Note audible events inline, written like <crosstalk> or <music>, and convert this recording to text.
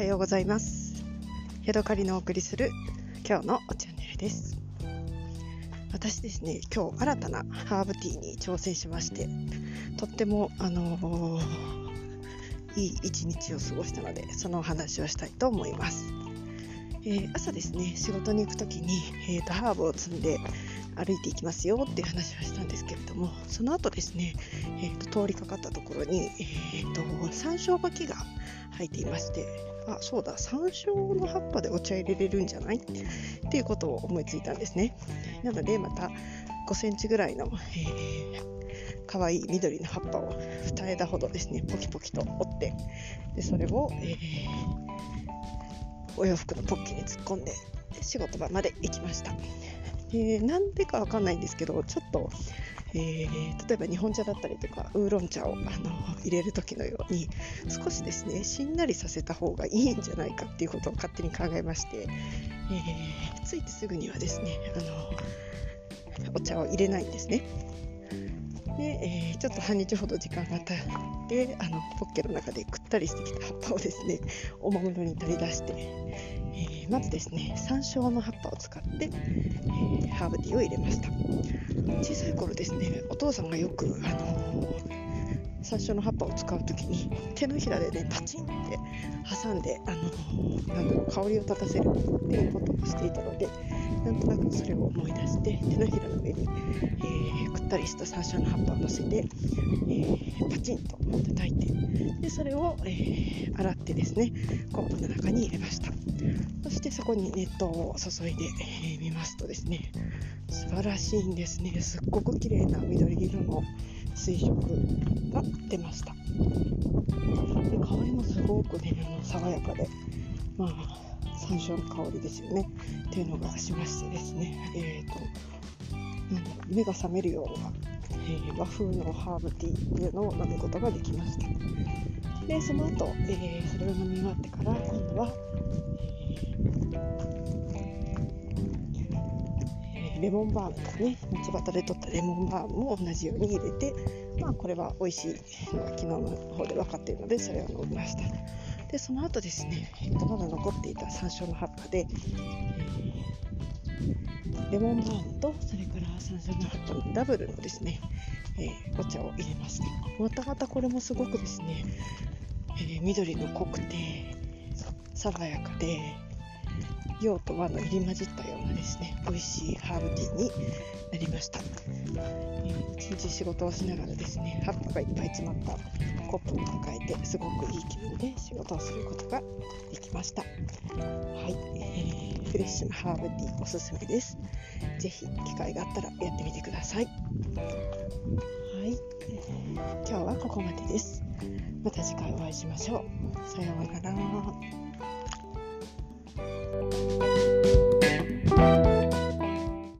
はようございます。ヤドカリのお送りする今日のチャンネルです。私ですね今日新たなハーブティーに挑戦しましてとってもあのー、いい一日を過ごしたのでそのお話をしたいと思います、えー、朝ですね仕事に行く時に、えーと、ハーブを積んで歩いていきますよっていう話はしたんですけれどもその後ですね、えーと、通りかかったところに、えーと、と山椒葉木が入っていましてあそうだ山椒の葉っぱでお茶入れれるんじゃないっていうことを思いついたんですね。なのでまた5センチぐらいの、えー、かわいい緑の葉っぱを2枝ほどですねポキポキと折ってでそれを、えー、お洋服のポッケに突っ込んで仕事場まで行きました。でなんでかわかんないんですけどちょっとえー、例えば日本茶だったりとかウーロン茶をあの入れる時のように少しですねしんなりさせた方がいいんじゃないかっていうことを勝手に考えまして、えー、ついてすぐにはですねあのお茶を入れないんですね。で、えー、ちょっと半日ほど時間が経ってあのポッケの中でくったりしてきた葉っぱをですね <laughs> おもむろに取り出して、えー、まずですね山椒の葉っぱを使って、えー、ハーブティーを入れました。小さい頃ですねお父さんがよく、あの山椒の葉っぱを使う時に手のひらでねパチンって挟んで、あのなんだろう香りを立たせるっていうことをしていたのでなんとなくそれを思い出して手のひらの上に、えー、ったりした山椒の葉っぱを乗せて、えー、パチンと叩いてでそれを、えー、洗ってですねコップの中に入れましたそしてそこに熱湯を注いでみ、えー、ますとですね素晴らしいんですねすっごく綺麗な緑色の水色が出ましたで香りもすごくね爽やかでまあ山椒の香りですよねっていうのがしましてですね、えーと、なん。目が覚めるような、えー、和風のハーブティーっていうのを飲むことができました。でその後、えー、それを飲み終わってから今度は、えー、レモンバームですね。道端で取ったレモンバームも同じように入れてまあこれは美味しいのが昨日の方で分かっているのでそれを飲みました。でその後ですね、えー、とまだ残っていた山椒の葉っぱで、え、レモンバームとそれから山椒の葉っぱのダブルのですね、えー、お茶を入れましたまたまたこれもすごくですね、えー、緑の濃くて爽やかで洋と和の入り混じったようなですね。美味しいハーブティーになりました、えー、一日仕事をしながらですね葉っぱがいっぱい詰まったコップを抱えてすごくいい気分で仕事をすることができました。ハーブティーおすすめです。ぜひ機会があったらやってみてください。はい、今日はここまでです。また次回お会いしましょう。さようなら。